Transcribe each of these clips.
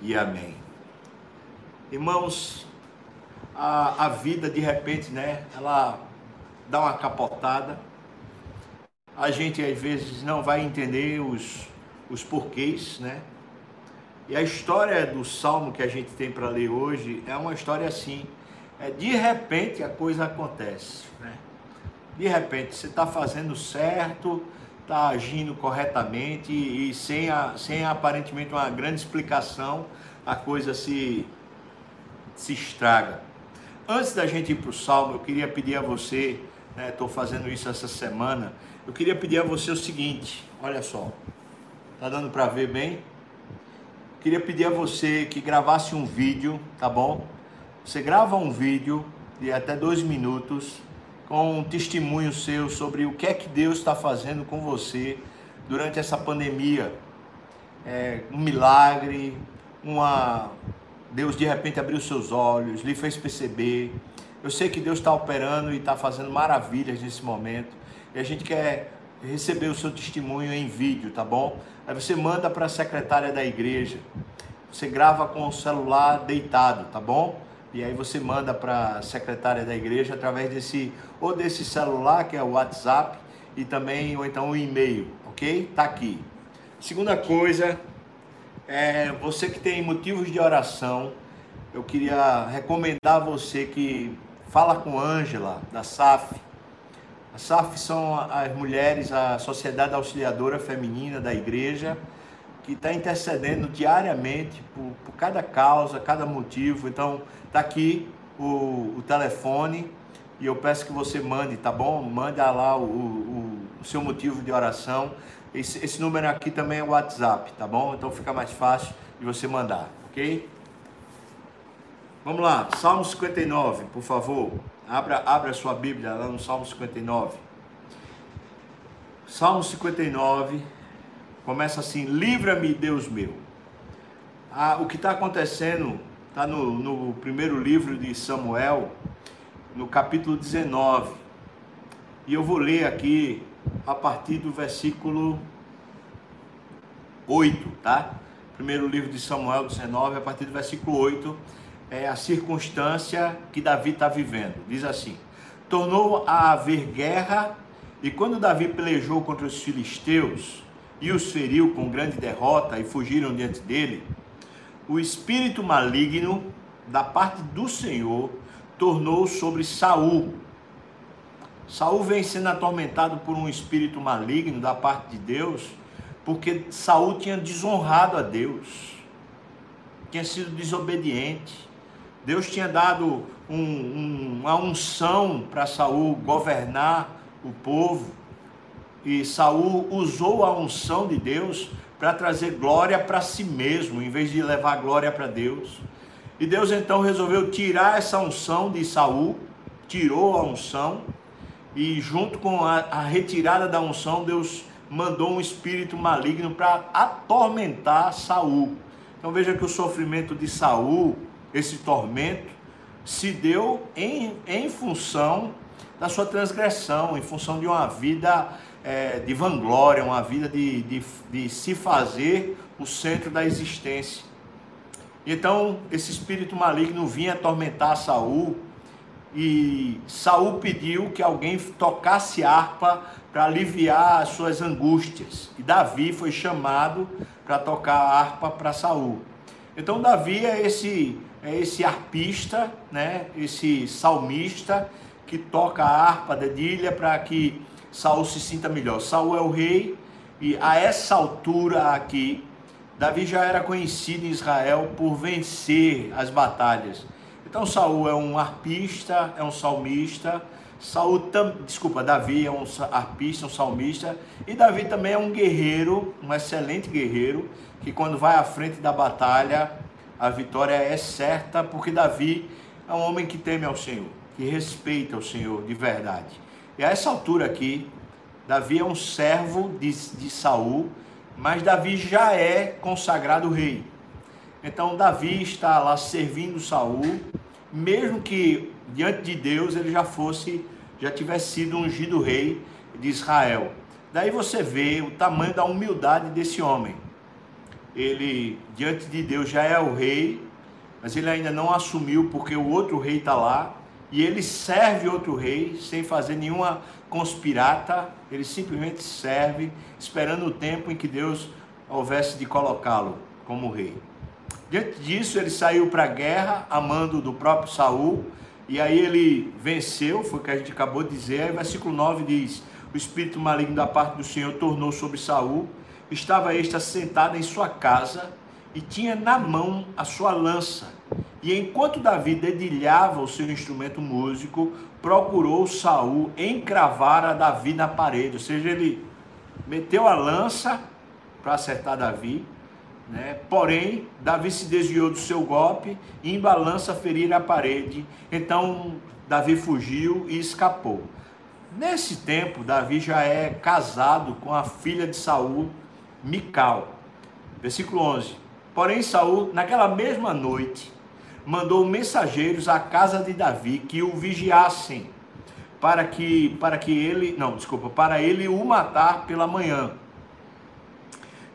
e amém. Irmãos, a, a vida de repente, né, ela dá uma capotada. A gente às vezes não vai entender os, os porquês, né? E a história do salmo que a gente tem para ler hoje é uma história assim. É, de repente a coisa acontece, né? De repente você está fazendo certo, está agindo corretamente e sem, a, sem aparentemente uma grande explicação, a coisa se, se estraga. Antes da gente ir para o salmo, eu queria pedir a você, estou né, fazendo isso essa semana, eu queria pedir a você o seguinte: olha só, tá dando para ver bem? Queria pedir a você que gravasse um vídeo, tá bom? Você grava um vídeo de até dois minutos com um testemunho seu sobre o que é que Deus está fazendo com você durante essa pandemia. É, um milagre, uma Deus de repente abriu seus olhos, lhe fez perceber. Eu sei que Deus está operando e está fazendo maravilhas nesse momento. E a gente quer receber o seu testemunho em vídeo, tá bom? Aí você manda para a secretária da igreja. Você grava com o celular deitado, tá bom? E aí você manda para a secretária da igreja através desse ou desse celular que é o WhatsApp e também ou então o e-mail, ok? Tá aqui. Segunda coisa, é, você que tem motivos de oração, eu queria recomendar a você que fala com Ângela, da SAF. A SAF são as mulheres, a Sociedade Auxiliadora Feminina da Igreja, que está intercedendo diariamente por, por, cada causa, cada motivo. Então, está aqui o, o, telefone e eu peço que você mande, tá bom? Manda lá o, o, o seu motivo de oração esse, esse número aqui também é o WhatsApp, tá bom? Então fica mais fácil de você mandar, ok? Vamos lá, Salmo 59, por favor. Abra, abra sua Bíblia lá no Salmo 59. Salmo 59 começa assim: Livra-me, Deus meu. Ah, o que está acontecendo está no, no primeiro livro de Samuel, no capítulo 19. E eu vou ler aqui a partir do versículo 8, tá? Primeiro livro de Samuel 19, a partir do versículo 8, é a circunstância que Davi está vivendo. Diz assim: Tornou a haver guerra, e quando Davi pelejou contra os filisteus e os feriu com grande derrota e fugiram diante dele, o espírito maligno da parte do Senhor tornou sobre Saul, Saul vem sendo atormentado por um espírito maligno da parte de Deus, porque Saul tinha desonrado a Deus, tinha sido desobediente. Deus tinha dado um, um, uma unção para Saul governar o povo, e Saul usou a unção de Deus para trazer glória para si mesmo, em vez de levar glória para Deus. E Deus então resolveu tirar essa unção de Saul, tirou a unção e junto com a, a retirada da unção, Deus mandou um espírito maligno para atormentar Saul. Então veja que o sofrimento de Saul, esse tormento, se deu em, em função da sua transgressão, em função de uma vida é, de vanglória, uma vida de, de, de se fazer o centro da existência. Então esse espírito maligno vinha atormentar Saul e Saul pediu que alguém tocasse harpa para aliviar as suas angústias. E Davi foi chamado para tocar a harpa para Saul. Então Davi é esse é esse arpista, né? Esse salmista que toca a harpa, dedilha para que Saul se sinta melhor. Saul é o rei e a essa altura aqui Davi já era conhecido em Israel por vencer as batalhas. Então Saul é um arpista, é um salmista. Saul, tam, desculpa, Davi é um arpista, um salmista. E Davi também é um guerreiro, um excelente guerreiro, que quando vai à frente da batalha, a vitória é certa, porque Davi é um homem que teme ao Senhor, que respeita o Senhor de verdade. E a essa altura aqui, Davi é um servo de, de Saul, mas Davi já é consagrado rei. Então Davi está lá servindo Saul, mesmo que diante de Deus ele já fosse, já tivesse sido ungido rei de Israel. Daí você vê o tamanho da humildade desse homem. ele diante de Deus já é o rei, mas ele ainda não assumiu porque o outro rei está lá e ele serve outro rei sem fazer nenhuma conspirata, ele simplesmente serve, esperando o tempo em que Deus houvesse de colocá-lo como rei. Diante disso, ele saiu para a guerra, amando do próprio Saul, e aí ele venceu, foi o que a gente acabou de dizer. Aí, versículo 9 diz: O espírito maligno da parte do Senhor tornou sobre Saul, estava este assentado em sua casa e tinha na mão a sua lança. E enquanto Davi dedilhava o seu instrumento músico, procurou Saul encravar a Davi na parede, ou seja, ele meteu a lança para acertar Davi, né? Porém, Davi se desviou do seu golpe e em balança ferir a parede. Então, Davi fugiu e escapou. Nesse tempo, Davi já é casado com a filha de Saul, Mical. Versículo 11. Porém, Saul, naquela mesma noite, mandou mensageiros à casa de Davi que o vigiassem para que para que ele, não, desculpa, para ele o matar pela manhã.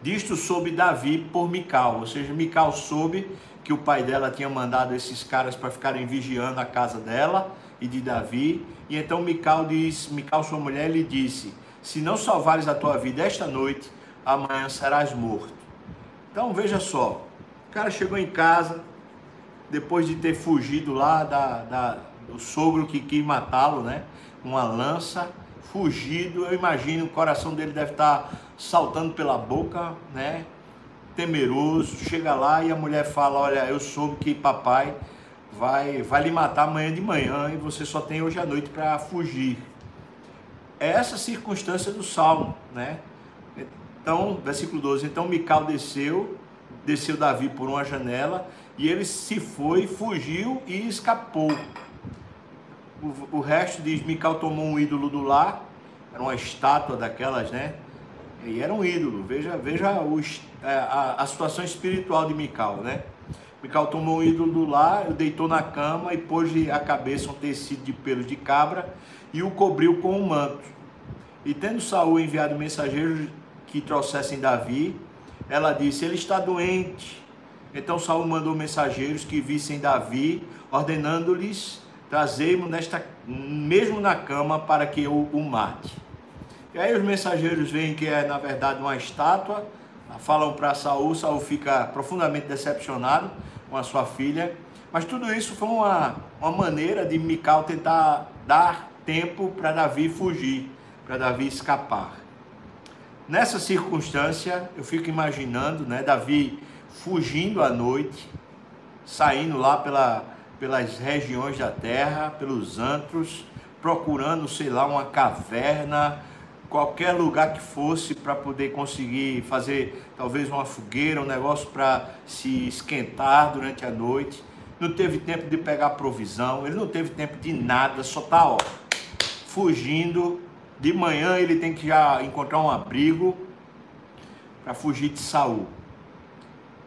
Disto soube Davi por Mical, ou seja, Mical soube que o pai dela tinha mandado esses caras para ficarem vigiando a casa dela e de Davi. E então Mical diz, Mical sua mulher lhe disse: Se não salvares a tua vida esta noite, amanhã serás morto. Então veja só, o cara chegou em casa depois de ter fugido lá da, da do sogro que quis matá-lo, né? Uma lança, fugido. Eu imagino o coração dele deve estar saltando pela boca, né? Temeroso, chega lá e a mulher fala: Olha, eu soube que papai vai, vai lhe matar amanhã de manhã e você só tem hoje à noite para fugir. É essa circunstância do salmo, né? Então, versículo 12: Então Mical desceu, desceu Davi por uma janela e ele se foi, fugiu e escapou. O, o resto diz: Mical tomou um ídolo do lar, era uma estátua daquelas, né? E era um ídolo. Veja, veja os, é, a, a, situação espiritual de Mical, né? Mical tomou um ídolo do lar, deitou na cama e pôs a cabeça um tecido de pelos de cabra e o cobriu com um manto. E tendo Saul enviado mensageiros que trouxessem Davi, ela disse: Ele está doente. Então Saul mandou mensageiros que vissem Davi, ordenando-lhes: Trazei-mo nesta mesmo na cama para que eu o mate. E aí os mensageiros veem que é na verdade uma estátua, falam para Saul, Saul fica profundamente decepcionado com a sua filha. Mas tudo isso foi uma, uma maneira de Mical tentar dar tempo para Davi fugir, para Davi escapar. Nessa circunstância, eu fico imaginando, né, Davi fugindo à noite, saindo lá pela, pelas regiões da terra, pelos antros, procurando, sei lá, uma caverna, qualquer lugar que fosse para poder conseguir fazer talvez uma fogueira, um negócio para se esquentar durante a noite. Não teve tempo de pegar provisão, ele não teve tempo de nada, só tá ó, fugindo. De manhã ele tem que já encontrar um abrigo para fugir de Saul.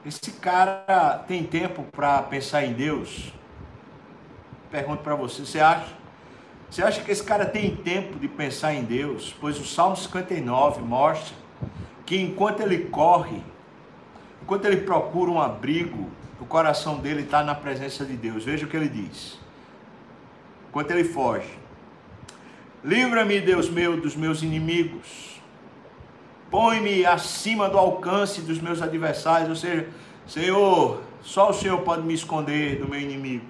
Esse cara tem tempo para pensar em Deus? Pergunto para você, você acha? Você acha que esse cara tem tempo de pensar em Deus? Pois o Salmo 59 mostra que enquanto ele corre, enquanto ele procura um abrigo, o coração dele está na presença de Deus. Veja o que ele diz. Enquanto ele foge: Livra-me, Deus meu, dos meus inimigos. Põe-me acima do alcance dos meus adversários. Ou seja, Senhor, só o Senhor pode me esconder do meu inimigo.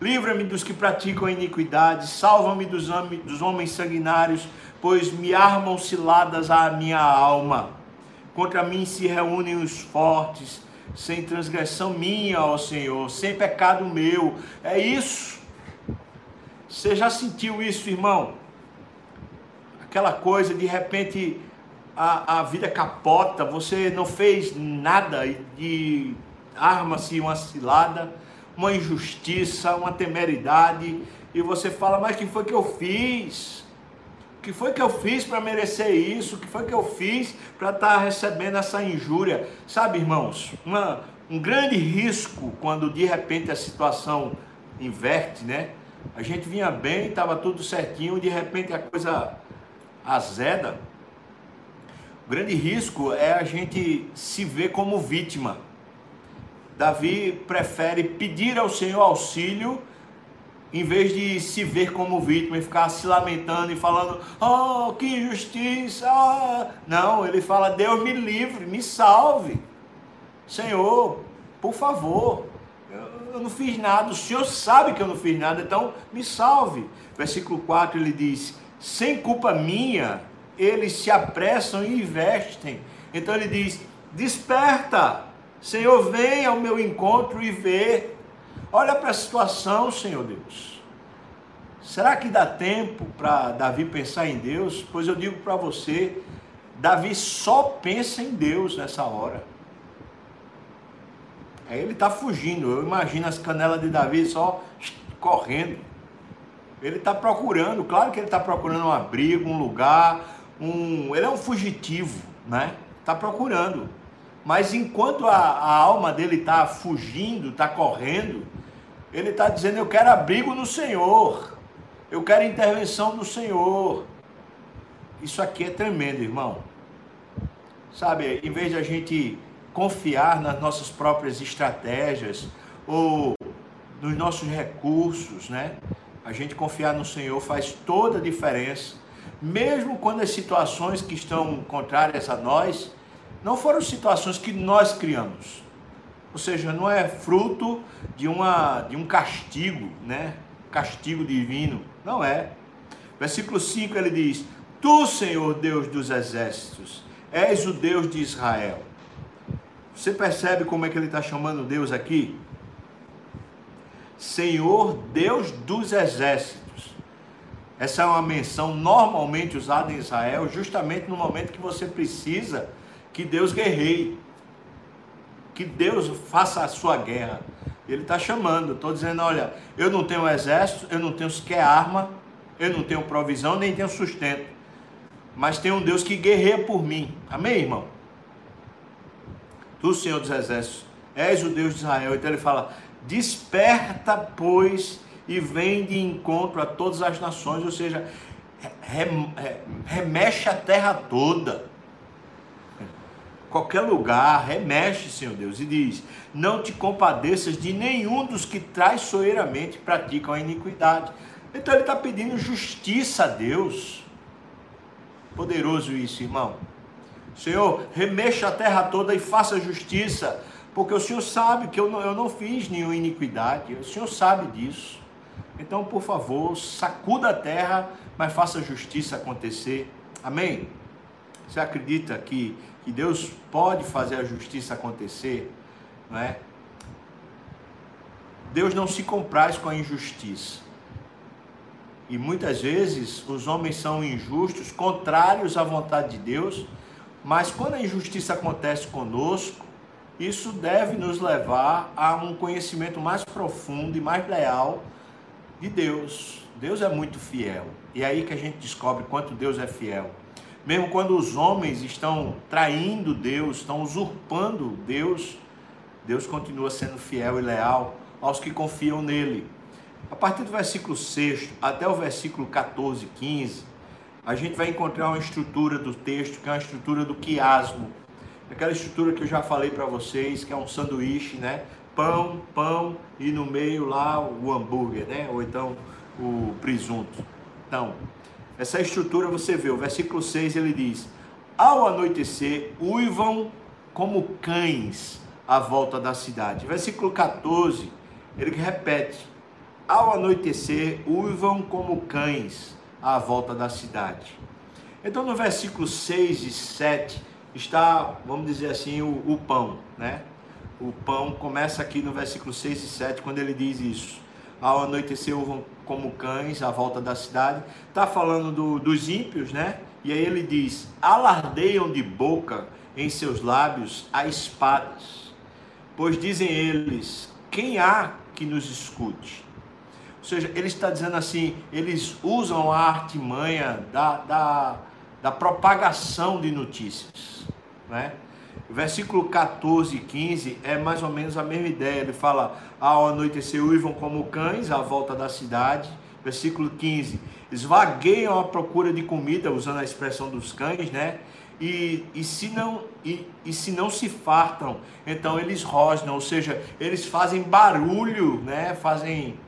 Livra-me dos que praticam a iniquidade, salva-me dos, dos homens sanguinários, pois me armam ciladas à minha alma. Contra mim se reúnem os fortes, sem transgressão minha, ó Senhor, sem pecado meu. É isso. Você já sentiu isso, irmão? Aquela coisa, de repente, a, a vida capota, você não fez nada e arma-se uma cilada uma injustiça, uma temeridade, e você fala, mas que foi que eu fiz? O que foi que eu fiz para merecer isso? O que foi que eu fiz para estar tá recebendo essa injúria? Sabe, irmãos, uma, um grande risco quando de repente a situação inverte, né? A gente vinha bem, estava tudo certinho, de repente a coisa azeda. O grande risco é a gente se ver como vítima. Davi prefere pedir ao Senhor auxílio em vez de se ver como vítima e ficar se lamentando e falando, oh, que injustiça! Não, ele fala, Deus me livre, me salve. Senhor, por favor, eu não fiz nada, o Senhor sabe que eu não fiz nada, então me salve. Versículo 4 ele diz: sem culpa minha, eles se apressam e investem. Então ele diz: desperta, Senhor, vem ao meu encontro e vê Olha para a situação, Senhor Deus. Será que dá tempo para Davi pensar em Deus? Pois eu digo para você, Davi só pensa em Deus nessa hora. Aí ele está fugindo. Eu imagino as canelas de Davi só correndo. Ele está procurando, claro que ele está procurando um abrigo, um lugar, um. Ele é um fugitivo, né? Está procurando. Mas enquanto a, a alma dele está fugindo, está correndo, ele está dizendo: Eu quero abrigo no Senhor, eu quero intervenção do Senhor. Isso aqui é tremendo, irmão. Sabe, em vez de a gente confiar nas nossas próprias estratégias ou nos nossos recursos, né? A gente confiar no Senhor faz toda a diferença. Mesmo quando as situações que estão contrárias a nós não foram situações que nós criamos. Ou seja, não é fruto de, uma, de um castigo, né? Castigo divino. Não é. Versículo 5 ele diz: Tu, Senhor Deus dos exércitos, és o Deus de Israel. Você percebe como é que ele está chamando Deus aqui? Senhor Deus dos exércitos. Essa é uma menção normalmente usada em Israel, justamente no momento que você precisa que Deus guerreie que Deus faça a sua guerra. Ele está chamando, estou dizendo: olha, eu não tenho exército, eu não tenho sequer arma, eu não tenho provisão, nem tenho sustento. Mas tem um Deus que guerreia por mim. Amém, irmão? Tu, Senhor dos Exércitos, és o Deus de Israel. Então ele fala: desperta, pois, e vem de encontro a todas as nações, ou seja, remexe a terra toda qualquer lugar, remexe, Senhor Deus, e diz: Não te compadeças de nenhum dos que traiçoeiramente praticam a iniquidade. Então ele está pedindo justiça a Deus. Poderoso isso, irmão. Senhor, remexa a terra toda e faça justiça, porque o Senhor sabe que eu não, eu não fiz nenhuma iniquidade, o Senhor sabe disso. Então, por favor, sacuda a terra, mas faça justiça acontecer. Amém? Você acredita que que Deus pode fazer a justiça acontecer, não é? Deus não se compraz com a injustiça. E muitas vezes os homens são injustos, contrários à vontade de Deus, mas quando a injustiça acontece conosco, isso deve nos levar a um conhecimento mais profundo e mais leal de Deus. Deus é muito fiel. E é aí que a gente descobre quanto Deus é fiel. Mesmo quando os homens estão traindo Deus, estão usurpando Deus, Deus continua sendo fiel e leal aos que confiam nele. A partir do versículo 6 até o versículo 14, 15, a gente vai encontrar uma estrutura do texto, que é uma estrutura do quiasmo. Aquela estrutura que eu já falei para vocês, que é um sanduíche, né? Pão, pão e no meio lá o hambúrguer, né? Ou então o presunto. Então, essa estrutura você vê, o versículo 6 ele diz: Ao anoitecer, uivam como cães à volta da cidade. Versículo 14, ele repete: Ao anoitecer, uivam como cães à volta da cidade. Então, no versículo 6 e 7 está, vamos dizer assim, o, o pão, né? O pão começa aqui no versículo 6 e 7, quando ele diz isso. Ao anoitecer, uivam como cães à volta da cidade. Está falando do, dos ímpios, né? E aí ele diz: alardeiam de boca em seus lábios a espadas, pois dizem eles: quem há que nos escute? Ou seja, ele está dizendo assim: eles usam a artimanha da, da, da propagação de notícias, né? Versículo 14 e 15 é mais ou menos a mesma ideia. Ele fala: Ao anoitecer uivam como cães à volta da cidade. Versículo 15: Eles vagueiam à procura de comida, usando a expressão dos cães, né? e, e, se não, e, e se não se fartam, então eles rosnam, ou seja, eles fazem barulho, né? fazem,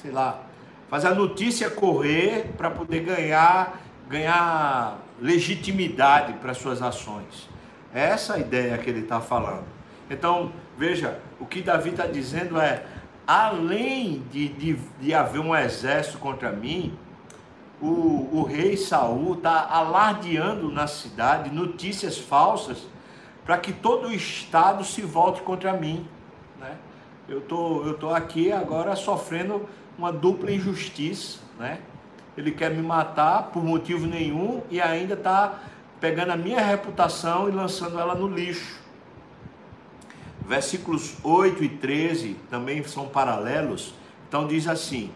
sei lá, fazem a notícia correr para poder ganhar, ganhar legitimidade para suas ações. É essa a ideia que ele está falando. Então, veja, o que Davi está dizendo é: além de, de, de haver um exército contra mim, o, o rei Saul está alardeando na cidade notícias falsas para que todo o estado se volte contra mim. Né? Eu tô, eu tô aqui agora sofrendo uma dupla injustiça, né? Ele quer me matar por motivo nenhum e ainda está pegando a minha reputação e lançando ela no lixo. Versículos 8 e 13 também são paralelos. Então diz assim: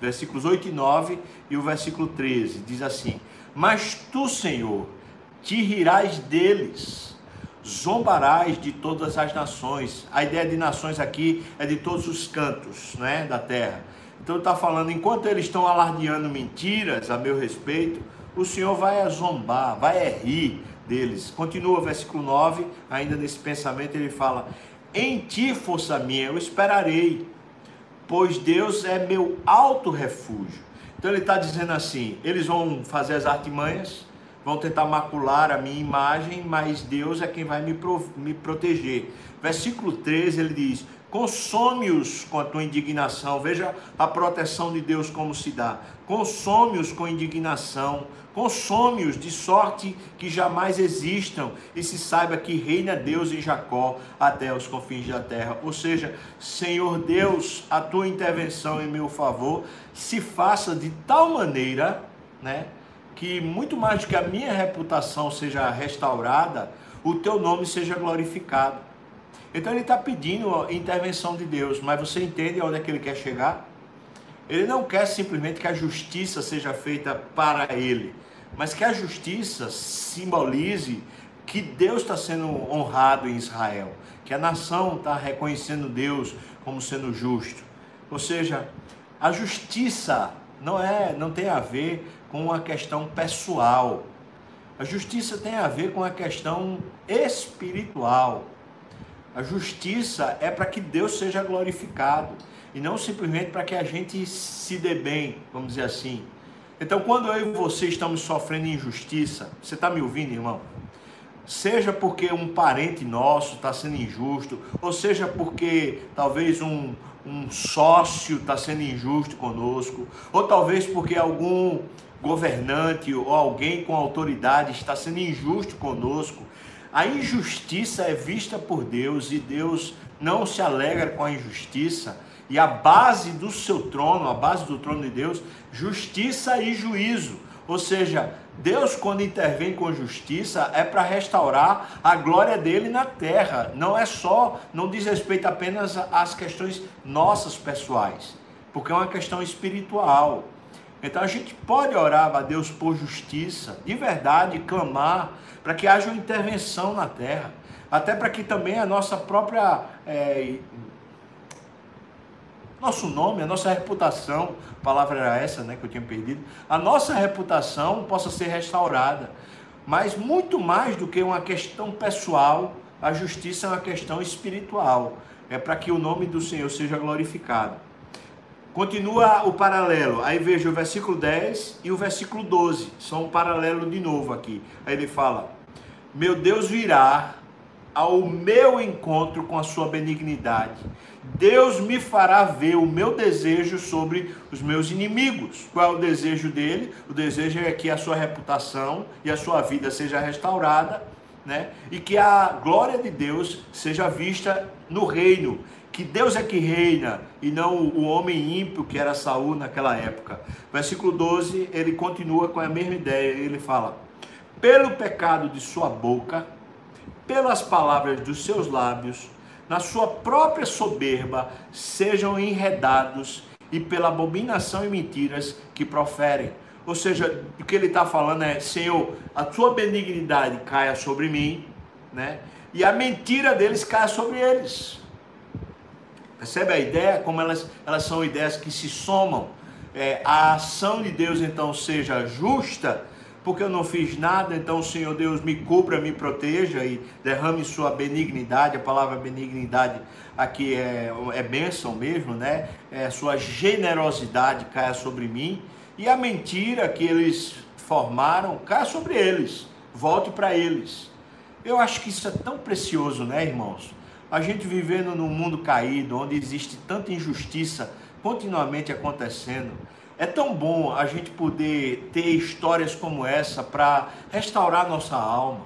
versículos 8 e 9 e o versículo 13, diz assim: Mas tu, Senhor, te rirás deles, zombarás de todas as nações. A ideia de nações aqui é de todos os cantos né, da terra. Então está falando, enquanto eles estão alardeando mentiras a meu respeito, o Senhor vai zombar, vai rir deles. Continua o versículo 9, ainda nesse pensamento ele fala: Em ti, força minha, eu esperarei pois Deus é meu alto refúgio. Então ele está dizendo assim: eles vão fazer as artimanhas, vão tentar macular a minha imagem, mas Deus é quem vai me, me proteger. Versículo 13 ele diz: consome-os com a tua indignação. Veja a proteção de Deus como se dá. Consome-os com indignação, consome-os de sorte que jamais existam e se saiba que reina Deus em Jacó até os confins da terra. Ou seja, Senhor Deus, a tua intervenção em meu favor se faça de tal maneira, né, que muito mais do que a minha reputação seja restaurada, o teu nome seja glorificado. Então ele está pedindo a intervenção de Deus, mas você entende onde é que ele quer chegar? Ele não quer simplesmente que a justiça seja feita para ele, mas que a justiça simbolize que Deus está sendo honrado em Israel, que a nação está reconhecendo Deus como sendo justo. Ou seja, a justiça não é, não tem a ver com uma questão pessoal. A justiça tem a ver com a questão espiritual. A justiça é para que Deus seja glorificado e não simplesmente para que a gente se dê bem, vamos dizer assim. Então, quando eu e você estamos sofrendo injustiça, você está me ouvindo, irmão? Seja porque um parente nosso está sendo injusto, ou seja porque talvez um, um sócio está sendo injusto conosco, ou talvez porque algum governante ou alguém com autoridade está sendo injusto conosco. A injustiça é vista por Deus e Deus não se alegra com a injustiça e a base do seu trono, a base do trono de Deus, justiça e juízo. Ou seja, Deus, quando intervém com justiça, é para restaurar a glória dele na terra. Não é só, não diz respeito apenas às questões nossas pessoais, porque é uma questão espiritual. Então a gente pode orar a Deus por justiça, de verdade, clamar para que haja uma intervenção na terra, até para que também a nossa própria é, nosso nome, a nossa reputação, a palavra era essa, né, que eu tinha perdido, a nossa reputação possa ser restaurada. Mas muito mais do que uma questão pessoal, a justiça é uma questão espiritual. É para que o nome do Senhor seja glorificado. Continua o paralelo. Aí veja o versículo 10 e o versículo 12. São um paralelo de novo aqui. Aí ele fala: Meu Deus virá ao meu encontro com a sua benignidade. Deus me fará ver o meu desejo sobre os meus inimigos. Qual é o desejo dele? O desejo é que a sua reputação e a sua vida seja restaurada, né? E que a glória de Deus seja vista no reino, que Deus é que reina e não o homem ímpio que era Saul naquela época. Versículo 12, ele continua com a mesma ideia, ele fala: "Pelo pecado de sua boca pelas palavras dos seus lábios, na sua própria soberba, sejam enredados e pela abominação e mentiras que proferem. Ou seja, o que ele está falando é: Senhor, a tua benignidade caia sobre mim, né? E a mentira deles caia sobre eles. Percebe a ideia? Como elas, elas são ideias que se somam. É, a ação de Deus então seja justa, porque eu não fiz nada, então Senhor Deus me cubra, me proteja e derrame sua benignidade. A palavra benignidade aqui é, é bênção mesmo, né? É sua generosidade caia sobre mim e a mentira que eles formaram caia sobre eles, volte para eles. Eu acho que isso é tão precioso, né, irmãos? A gente vivendo num mundo caído, onde existe tanta injustiça continuamente acontecendo. É tão bom a gente poder ter histórias como essa para restaurar nossa alma.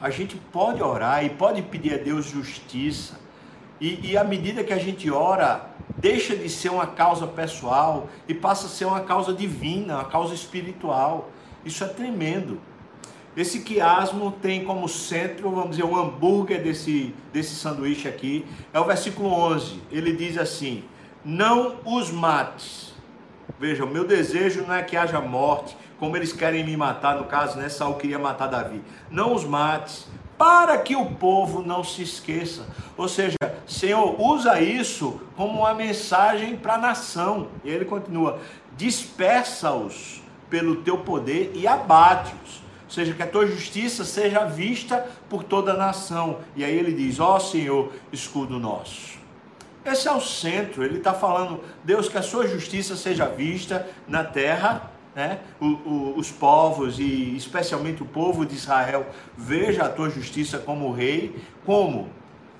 A gente pode orar e pode pedir a Deus justiça. E, e à medida que a gente ora, deixa de ser uma causa pessoal e passa a ser uma causa divina, uma causa espiritual. Isso é tremendo. Esse quiasmo tem como centro, vamos dizer, o hambúrguer desse, desse sanduíche aqui. É o versículo 11. Ele diz assim: Não os mates Veja, o meu desejo não é que haja morte, como eles querem me matar, no caso, né? Saul queria matar Davi. Não os mates, para que o povo não se esqueça. Ou seja, Senhor, usa isso como uma mensagem para a nação. E ele continua: dispersa-os pelo teu poder e abate-os. Ou seja, que a tua justiça seja vista por toda a nação. E aí ele diz: Ó oh, Senhor, escudo nosso. Esse é o centro, ele está falando, Deus, que a sua justiça seja vista na terra, né? O, o, os povos e especialmente o povo de Israel veja a tua justiça como rei, como?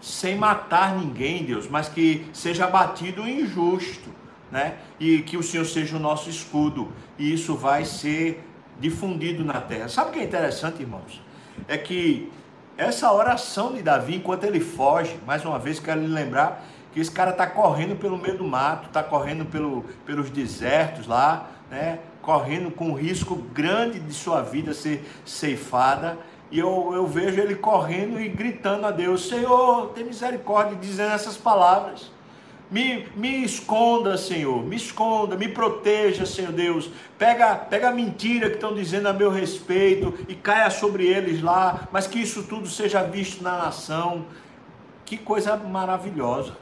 Sem matar ninguém, Deus, mas que seja abatido o injusto, né? E que o Senhor seja o nosso escudo, e isso vai ser difundido na terra. Sabe o que é interessante, irmãos? É que essa oração de Davi, enquanto ele foge, mais uma vez quero lhe lembrar que esse cara está correndo pelo meio do mato, está correndo pelo, pelos desertos lá, né? correndo com risco grande de sua vida ser ceifada. E eu, eu vejo ele correndo e gritando a Deus: Senhor, tem misericórdia, dizendo essas palavras. Me, me esconda, Senhor, me esconda, me proteja, Senhor Deus. Pega, pega a mentira que estão dizendo a meu respeito e caia sobre eles lá, mas que isso tudo seja visto na nação. Que coisa maravilhosa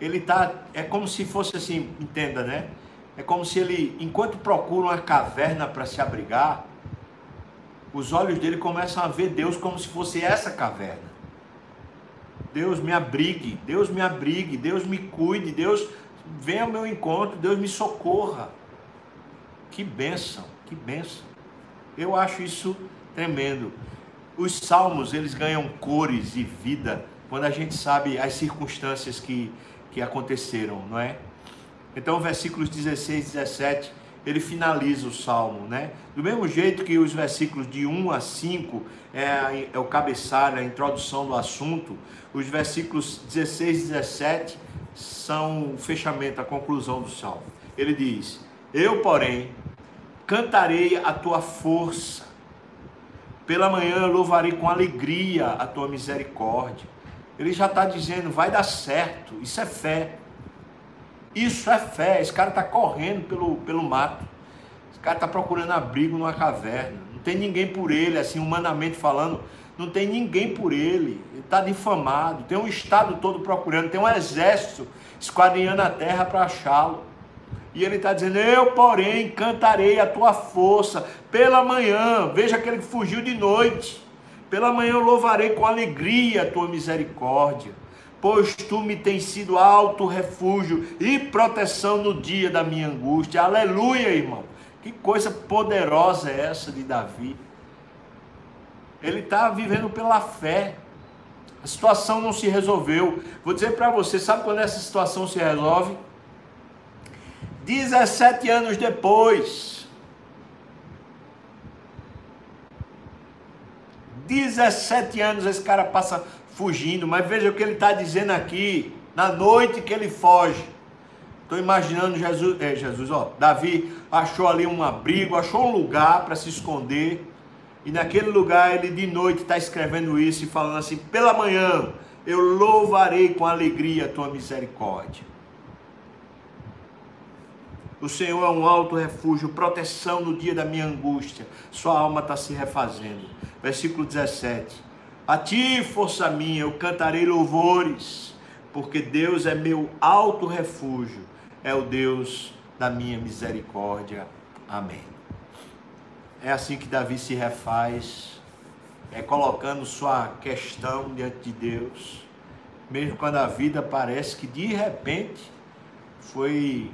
ele tá, é como se fosse assim, entenda, né? É como se ele, enquanto procura uma caverna para se abrigar, os olhos dele começam a ver Deus como se fosse essa caverna. Deus me abrigue, Deus me abrigue, Deus me cuide, Deus venha ao meu encontro, Deus me socorra. Que bênção, que bênção. Eu acho isso tremendo. Os salmos, eles ganham cores e vida quando a gente sabe as circunstâncias que que aconteceram, não é? Então, versículos 16 e 17, ele finaliza o salmo, né? Do mesmo jeito que os versículos de 1 a 5 é, é o cabeçalho, a introdução do assunto, os versículos 16 e 17 são o fechamento, a conclusão do salmo. Ele diz: Eu, porém, cantarei a tua força. Pela manhã eu louvarei com alegria a tua misericórdia. Ele já está dizendo, vai dar certo. Isso é fé. Isso é fé. Esse cara está correndo pelo, pelo mato. Esse cara está procurando abrigo numa caverna. Não tem ninguém por ele, assim, humanamente falando. Não tem ninguém por ele. Ele está difamado. Tem um estado todo procurando. Tem um exército esquadrinhando a terra para achá-lo. E ele está dizendo: Eu, porém, cantarei a tua força pela manhã. Veja aquele que fugiu de noite. Pela manhã eu louvarei com alegria a tua misericórdia, pois tu me tens sido alto refúgio e proteção no dia da minha angústia. Aleluia, irmão. Que coisa poderosa é essa de Davi. Ele está vivendo pela fé. A situação não se resolveu. Vou dizer para você, sabe quando essa situação se resolve? 17 anos depois. 17 anos esse cara passa fugindo, mas veja o que ele está dizendo aqui, na noite que ele foge. Estou imaginando Jesus, é, Jesus, ó, Davi achou ali um abrigo, achou um lugar para se esconder, e naquele lugar ele de noite está escrevendo isso e falando assim: pela manhã eu louvarei com alegria a tua misericórdia. O Senhor é um alto refúgio, proteção no dia da minha angústia. Sua alma está se refazendo. Versículo 17. A ti, força minha, eu cantarei louvores, porque Deus é meu alto refúgio, é o Deus da minha misericórdia. Amém. É assim que Davi se refaz, é colocando sua questão diante de Deus, mesmo quando a vida parece que de repente foi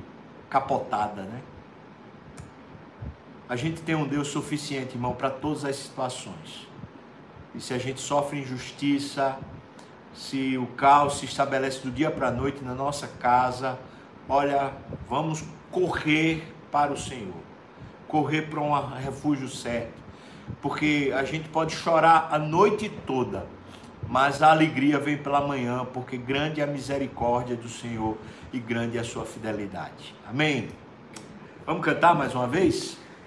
capotada, né? A gente tem um Deus suficiente, irmão, para todas as situações. E se a gente sofre injustiça, se o caos se estabelece do dia para a noite na nossa casa, olha, vamos correr para o Senhor, correr para um refúgio certo, porque a gente pode chorar a noite toda, mas a alegria vem pela manhã, porque grande é a misericórdia do Senhor e grande é a sua fidelidade. Amém? Vamos cantar mais uma vez?